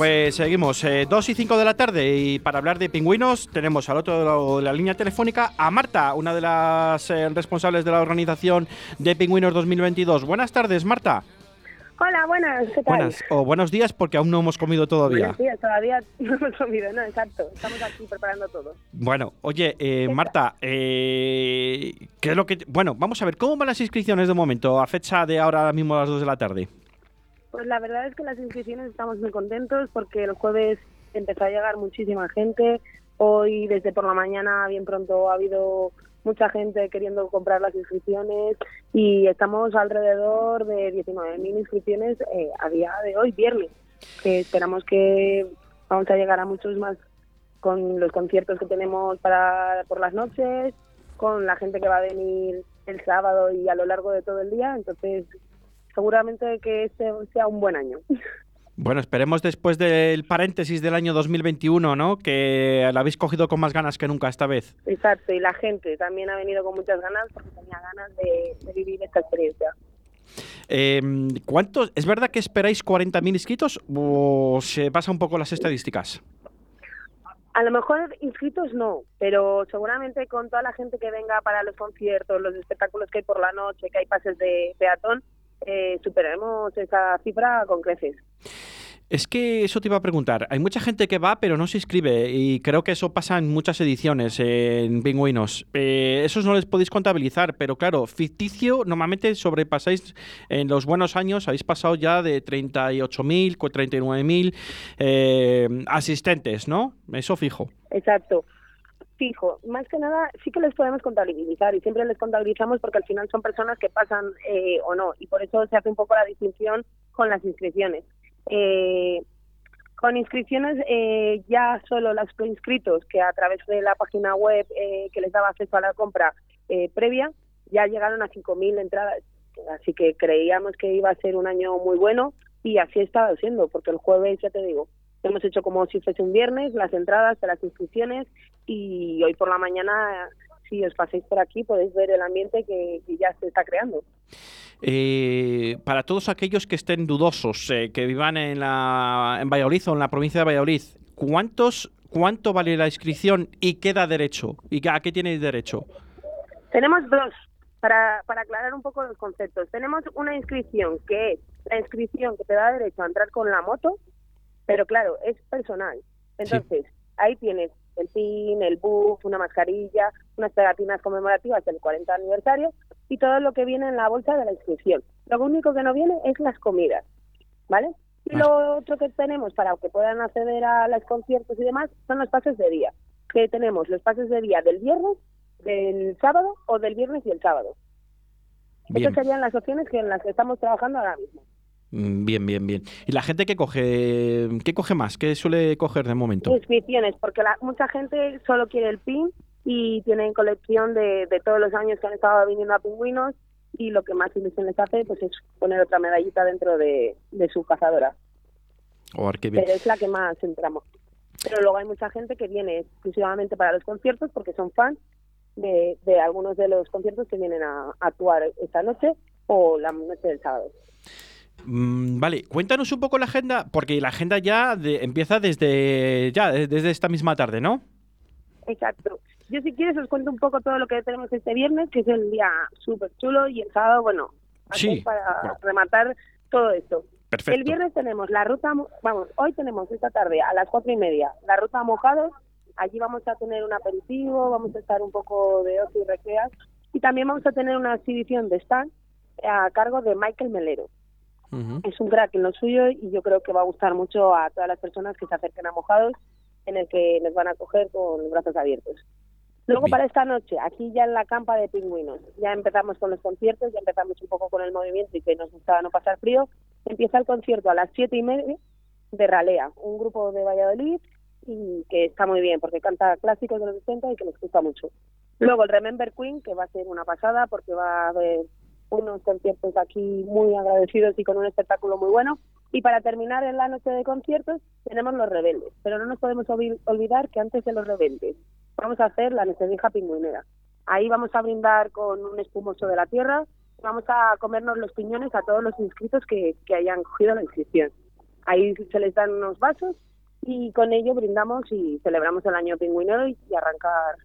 Pues seguimos, eh, 2 y 5 de la tarde y para hablar de pingüinos tenemos al otro lado de la línea telefónica a Marta, una de las eh, responsables de la organización de Pingüinos 2022. Buenas tardes, Marta. Hola, buenas, ¿qué tal? Buenas o buenos días porque aún no hemos comido todavía. Buenos días, todavía no hemos comido, no, exacto. Estamos aquí preparando todo. Bueno, oye, eh, Marta, eh, ¿qué es lo que...? Bueno, vamos a ver, ¿cómo van las inscripciones de momento a fecha de ahora mismo a las 2 de la tarde? Pues la verdad es que las inscripciones estamos muy contentos porque el jueves empezó a llegar muchísima gente. Hoy, desde por la mañana, bien pronto, ha habido mucha gente queriendo comprar las inscripciones y estamos alrededor de 19.000 inscripciones eh, a día de hoy, viernes. Esperamos que vamos a llegar a muchos más con los conciertos que tenemos para por las noches, con la gente que va a venir el sábado y a lo largo de todo el día. Entonces, seguramente que este sea un buen año. Bueno, esperemos después del paréntesis del año 2021, ¿no? Que la habéis cogido con más ganas que nunca esta vez. Exacto, y la gente también ha venido con muchas ganas porque tenía ganas de, de vivir esta experiencia. Eh, ¿cuántos, ¿Es verdad que esperáis 40.000 inscritos o se pasa un poco las estadísticas? A lo mejor inscritos no, pero seguramente con toda la gente que venga para los conciertos, los espectáculos que hay por la noche, que hay pases de peatón, eh, superaremos esa cifra con creces. Es que eso te iba a preguntar. Hay mucha gente que va pero no se inscribe y creo que eso pasa en muchas ediciones en Pingüinos. Eh, esos no les podéis contabilizar, pero claro, ficticio normalmente sobrepasáis en los buenos años, habéis pasado ya de 38.000, 39.000 eh, asistentes, ¿no? Eso fijo. Exacto. Fijo, más que nada sí que les podemos contabilizar y siempre les contabilizamos porque al final son personas que pasan eh, o no y por eso se hace un poco la distinción con las inscripciones. Eh, con inscripciones eh, ya solo los inscritos que a través de la página web eh, que les daba acceso a la compra eh, previa ya llegaron a 5.000 entradas. Así que creíamos que iba a ser un año muy bueno y así ha estado siendo, porque el jueves, ya te digo, hemos hecho como si fuese un viernes las entradas de las inscripciones y hoy por la mañana, si os pasáis por aquí, podéis ver el ambiente que, que ya se está creando. Eh, para todos aquellos que estén dudosos, eh, que vivan en, la, en Valladolid o en la provincia de Valladolid, ¿cuántos, ¿cuánto vale la inscripción y qué da derecho? ¿Y a qué tenéis derecho? Tenemos dos, para, para aclarar un poco los conceptos. Tenemos una inscripción que es la inscripción que te da derecho a entrar con la moto, pero claro, es personal. Entonces, ahí tienes el pin, el buff, una mascarilla, unas pegatinas conmemorativas del 40 aniversario y todo lo que viene en la bolsa de la inscripción. Lo único que no viene es las comidas, ¿vale? Y lo otro que tenemos para que puedan acceder a los conciertos y demás son los pases de día. Que tenemos los pases de día del viernes, del sábado o del viernes y el sábado. Bien. Esas serían las opciones que en las que estamos trabajando ahora mismo. Mm, Bien, bien, bien. ¿Y la gente qué coge? ¿Qué coge más? ¿Qué suele coger de momento? Inscripciones, porque la, mucha gente solo quiere el PIN y tienen colección de, de todos los años que han estado viniendo a pingüinos y lo que más ilusión les hace pues es poner otra medallita dentro de, de su cazadora. Oh, qué bien. Pero es la que más entramos. Pero luego hay mucha gente que viene exclusivamente para los conciertos porque son fans de, de algunos de los conciertos que vienen a, a actuar esta noche o la noche del sábado. Mm, vale, cuéntanos un poco la agenda, porque la agenda ya de- empieza desde ya de- desde esta misma tarde, ¿no? Exacto. Yo si quieres os cuento un poco todo lo que tenemos este viernes, que es el día súper chulo, y el sábado, bueno, Sí, para bueno. rematar todo esto. Perfecto. El viernes tenemos la ruta, mo- vamos, hoy tenemos esta tarde a las cuatro y media la ruta Mojados. Allí vamos a tener un aperitivo, vamos a estar un poco de ocio y recreas. Y también vamos a tener una exhibición de stand a cargo de Michael Melero. Es un crack en lo suyo y yo creo que va a gustar mucho a todas las personas que se acerquen a Mojados, en el que les van a acoger con los brazos abiertos. Luego Bien. para esta noche, aquí ya en la campa de pingüinos, ya empezamos con los conciertos, ya empezamos un poco con el movimiento y que nos gustaba no pasar frío. Empieza el concierto a las siete y media de Ralea, un grupo de Valladolid y que está muy bien porque canta clásicos de los 60 y que nos gusta mucho. Luego el Remember Queen, que va a ser una pasada porque va a haber unos conciertos aquí muy agradecidos y con un espectáculo muy bueno. Y para terminar en la noche de conciertos tenemos los rebeldes, pero no nos podemos olvi- olvidar que antes de los rebeldes vamos a hacer la Nochevieja Pingüinera. Ahí vamos a brindar con un espumoso de la tierra, vamos a comernos los piñones a todos los inscritos que, que hayan cogido la inscripción. Ahí se les dan unos vasos y con ello brindamos y celebramos el año pingüinero y arrancar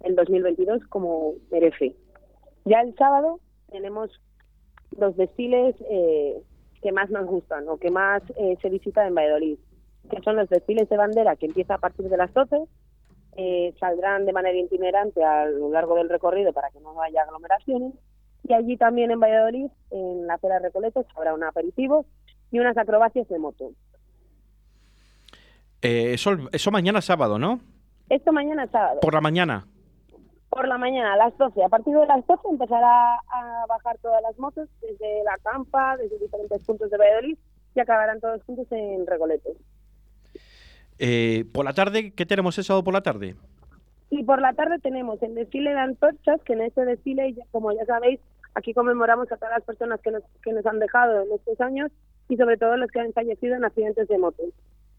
el 2022 como merece. Ya el sábado tenemos los desfiles eh, que más nos gustan o que más eh, se visitan en Valladolid, que son los desfiles de bandera que empieza a partir de las 12, eh, saldrán de manera itinerante a lo largo del recorrido para que no haya aglomeraciones y allí también en Valladolid, en la Pera Recoletos, habrá un aperitivo y unas acrobacias de moto. Eh, eso, eso mañana sábado, ¿no? Esto mañana sábado. Por la mañana. Por la mañana a las 12. A partir de las 12 empezará a bajar todas las motos desde la campa, desde diferentes puntos de Valladolid y acabarán todos juntos en Recoletos. Eh, por la tarde, ¿qué tenemos el sábado por la tarde? Y por la tarde tenemos el desfile de antorchas, que en este desfile, como ya sabéis, aquí conmemoramos a todas las personas que nos, que nos han dejado en estos años y sobre todo los que han fallecido en accidentes de moto.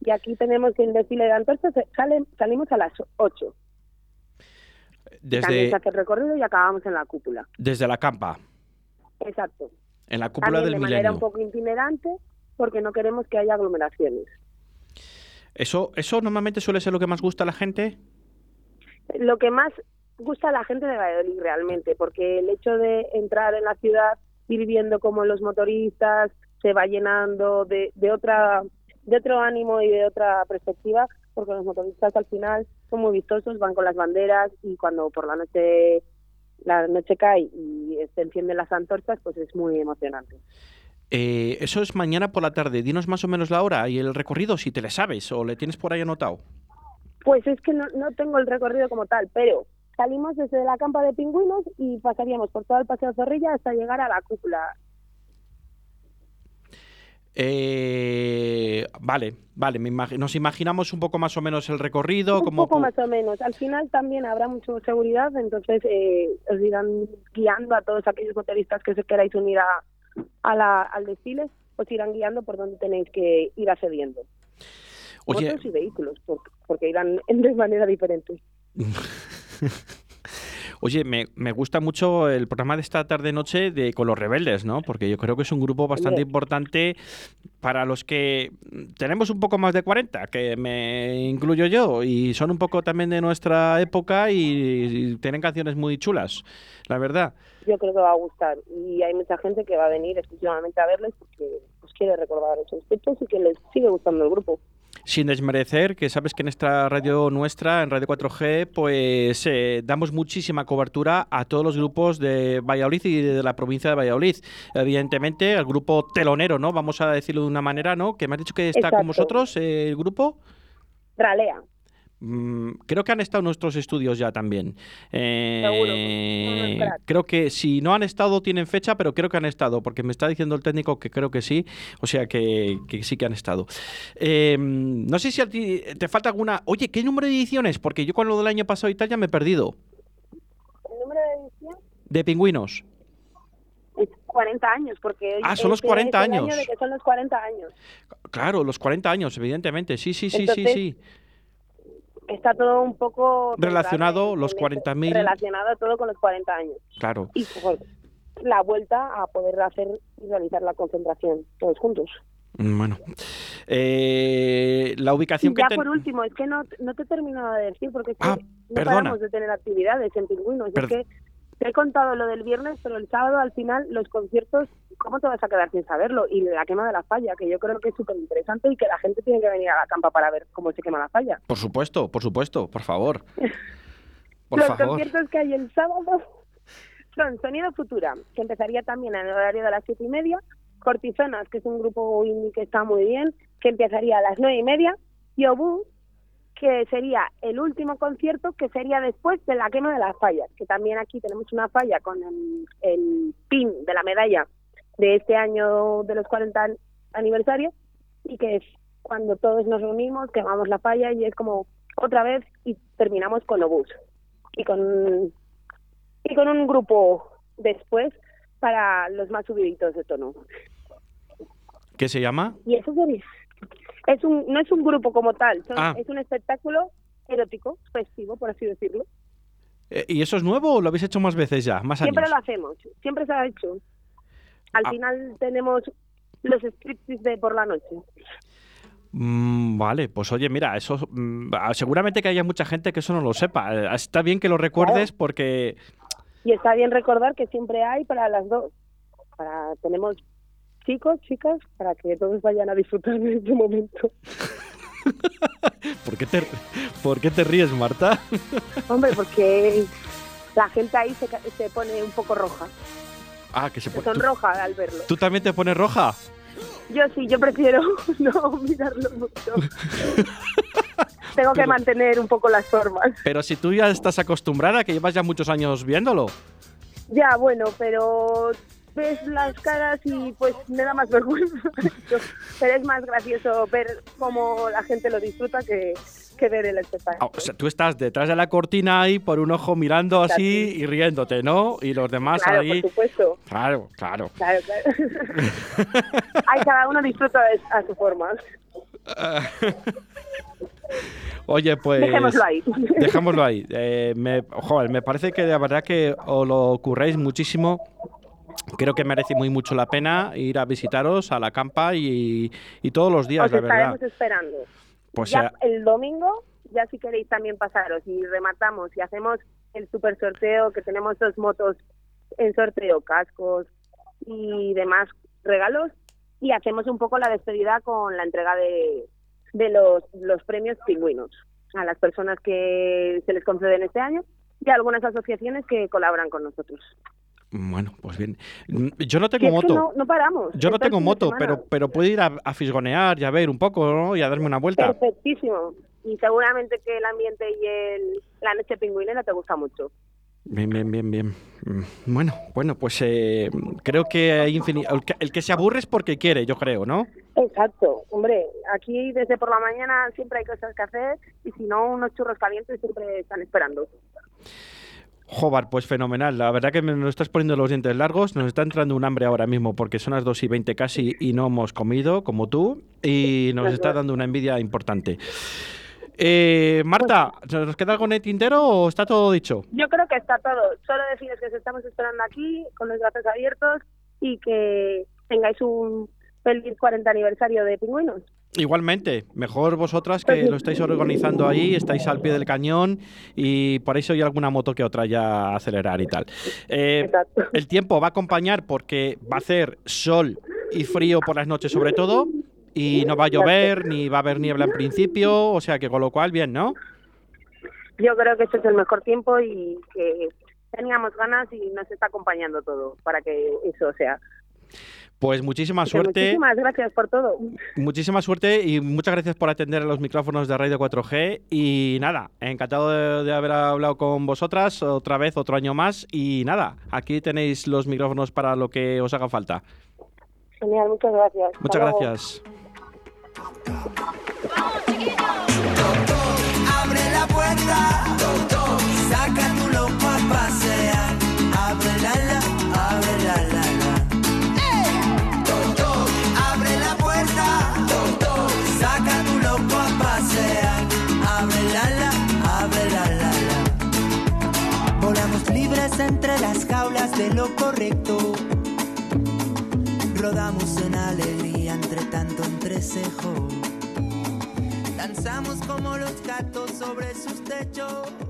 Y aquí tenemos que el desfile de antorchas eh, sale, salimos a las 8. También Desde, se hace el recorrido y acabamos en la cúpula. desde la campa, Exacto. en la cúpula También del de manera milenio. un poco itinerante porque no queremos que haya aglomeraciones. Eso, eso normalmente suele ser lo que más gusta a la gente. Lo que más gusta a la gente de Valladolid realmente, porque el hecho de entrar en la ciudad, ir viendo cómo los motoristas se va llenando de, de otra de otro ánimo y de otra perspectiva, porque los motoristas al final son muy vistosos, van con las banderas y cuando por la noche la noche cae y se encienden las antorchas, pues es muy emocionante. Eh, eso es mañana por la tarde. Dinos más o menos la hora y el recorrido, si te le sabes o le tienes por ahí anotado. Pues es que no, no tengo el recorrido como tal, pero salimos desde la campa de pingüinos y pasaríamos por todo el paseo Zorrilla hasta llegar a la cúpula. Eh, vale, vale. me imagi- nos imaginamos un poco más o menos el recorrido. Un como poco más o menos. Al final también habrá mucha seguridad, entonces eh, os irán guiando a todos aquellos motoristas que se queráis unir a, a la, al desfile, os irán guiando por donde tenéis que ir accediendo. Oye, Motos y vehículos, porque, porque irán de manera diferente. Oye, me, me gusta mucho el programa de esta tarde-noche de con los rebeldes, ¿no? Porque yo creo que es un grupo bastante importante para los que tenemos un poco más de 40, que me incluyo yo, y son un poco también de nuestra época y, y tienen canciones muy chulas, la verdad. Yo creo que va a gustar y hay mucha gente que va a venir exclusivamente a verles porque os quiere recordar esos hechos y que les sigue gustando el grupo. Sin desmerecer, que sabes que en esta radio nuestra, en Radio 4G, pues eh, damos muchísima cobertura a todos los grupos de Valladolid y de la provincia de Valladolid. Evidentemente, el grupo telonero, ¿no? Vamos a decirlo de una manera, ¿no? Que me has dicho que está con vosotros eh, el grupo. Ralea. Mm, creo que han estado en nuestros estudios ya también. Eh, Seguro, cracks. creo que si no han estado tienen fecha, pero creo que han estado, porque me está diciendo el técnico que creo que sí, o sea que, que sí que han estado. Eh, no sé si a ti te falta alguna... Oye, ¿qué número de ediciones? Porque yo con lo del año pasado y tal ya me he perdido. El número de edición De pingüinos. es 40 años, porque Ah, son los este 40 es el año años. de que son los 40 años. Claro, los 40 años, evidentemente. Sí, sí, sí, sí, sí. Está todo un poco Relacionado, los en 40.000. relacionado todo con los 40 años Claro. y joder, la vuelta a poder hacer y realizar la concentración todos juntos. Mm, Bueno. Eh, la Y ubicación que ya por último, es que no, no te he terminado de decir porque es que Ah, no perdona. paramos de tener actividades en Pingüinos. Es que te he contado lo del viernes, pero el sábado al final los conciertos, ¿cómo te vas a quedar sin saberlo? Y la quema de la falla, que yo creo que es súper interesante y que la gente tiene que venir a la campa para ver cómo se quema la falla. Por supuesto, por supuesto, por favor. Por los favor. conciertos que hay el sábado son Sonido Futura, que empezaría también en el horario de las siete y media, Cortizonas, que es un grupo indie que está muy bien, que empezaría a las nueve y media, y Obú, que sería el último concierto, que sería después de la quema de las fallas, que también aquí tenemos una falla con el, el pin de la medalla de este año de los 40 an- aniversario, y que es cuando todos nos reunimos, quemamos la falla y es como otra vez y terminamos con Obús y con y con un grupo después para los más subiditos de tono. ¿Qué se llama? Y eso sería es un no es un grupo como tal, son- Ah. es un espectáculo erótico, festivo, por así decirlo. Eh, ¿Y eso es nuevo o lo habéis hecho más veces ya? Más Siempre años. lo hacemos, siempre se ha hecho. Al Ah. final tenemos los striptease de por la noche. Mm, vale, pues oye, mira, eso mm, ah, seguramente que haya mucha gente que eso no lo sepa. Eh, Está bien que lo recuerdes porque Y está bien recordar que siempre hay para las dos. Para tenemos chicos, chicas, para que todos vayan a disfrutar de este momento. ¿Por qué te, ¿por qué te ríes, Marta? Hombre, porque la gente ahí se, se pone un poco roja, Ah, que se pone. ¿Tú, sonroja al verlo. tú también te pones roja? Yo sí, yo prefiero no mirarlo mucho. Tengo que mantener un poco las formas. Pero si tú ya estás acostumbrada, que llevas ya muchos años viéndolo. Ya, bueno, pero ves las caras y pues me da más vergüenza. pero es más gracioso ver cómo la gente lo disfruta que, que ver el Ah, espectáculo. O sea, tú estás detrás de la cortina ahí por un ojo mirando así y riéndote, ¿no? Y los demás claro, ahí. por supuesto. Claro, claro. Claro, claro. Ay, cada uno disfruta a su forma. Oye, pues. Dejémoslo ahí. Dejémoslo ahí. Eh, me, joder, me parece que de verdad que os lo curréis muchísimo. Creo que merece muy mucho la pena ir a visitaros a la campa y, y todos los días, Os la verdad. estaremos esperando. Pues ya ya- el domingo, ya si queréis también pasaros y rematamos y hacemos el super sorteo, que tenemos dos motos en sorteo, cascos y demás regalos, y hacemos un poco la despedida con la entrega de, de los, los premios pingüinos a las personas que se les conceden este año y a algunas asociaciones que colaboran con nosotros. Bueno, pues bien. Mm, Yo no tengo moto. no, no paramos. Yo no tengo moto, pero, pero puedo ir a, a fisgonear y a ver un poco, ¿no? Y a darme una vuelta. Perfectísimo. Y seguramente que el ambiente y el, la noche pingüinera te gusta mucho. Bien, bien, bien, bien. Mm, Bueno, bueno, pues eh, creo que hay infini- el, que, el que se aburre es porque quiere, yo creo, ¿no? Exacto. Hombre, aquí desde por la mañana siempre hay cosas que hacer y si no, unos churros calientes siempre están esperando. Jobar, pues fenomenal. La verdad que me nos estás poniendo los dientes largos. Nos está entrando un hambre ahora mismo porque son las 2 y 20 casi y no hemos comido como tú. Y nos está dando una envidia importante. Eh, Marta, ¿nos queda algo en el tintero o está todo dicho? Yo creo que está todo. Solo deciros que os estamos esperando aquí con los brazos abiertos y que tengáis un feliz 40 aniversario de Pingüinos. Igualmente, mejor vosotras que lo estáis organizando ahí, estáis al pie del cañón y por eso hay alguna moto que otra ya acelerar y tal. Eh, el tiempo va a acompañar porque va a hacer sol y frío por las noches sobre todo y no va a llover ni va a haber niebla en principio, o sea que con lo cual bien, ¿no? Yo creo que este es el mejor tiempo y que teníamos ganas y nos está acompañando todo para que eso sea. Pues muchísima suerte, Muchísimas gracias por todo. muchísima suerte y muchas gracias por atender a los micrófonos de Radio 4G y nada, encantado de, de haber hablado con vosotras otra vez, otro año más y nada, aquí tenéis los micrófonos para lo que os haga falta. Genial, muchas gracias. Hasta Muchas luego. gracias. Abre la puerta, saca tu lo correcto. Rodamos en alegría entre tanto entrecejo. Danzamos como los gatos sobre sus techos.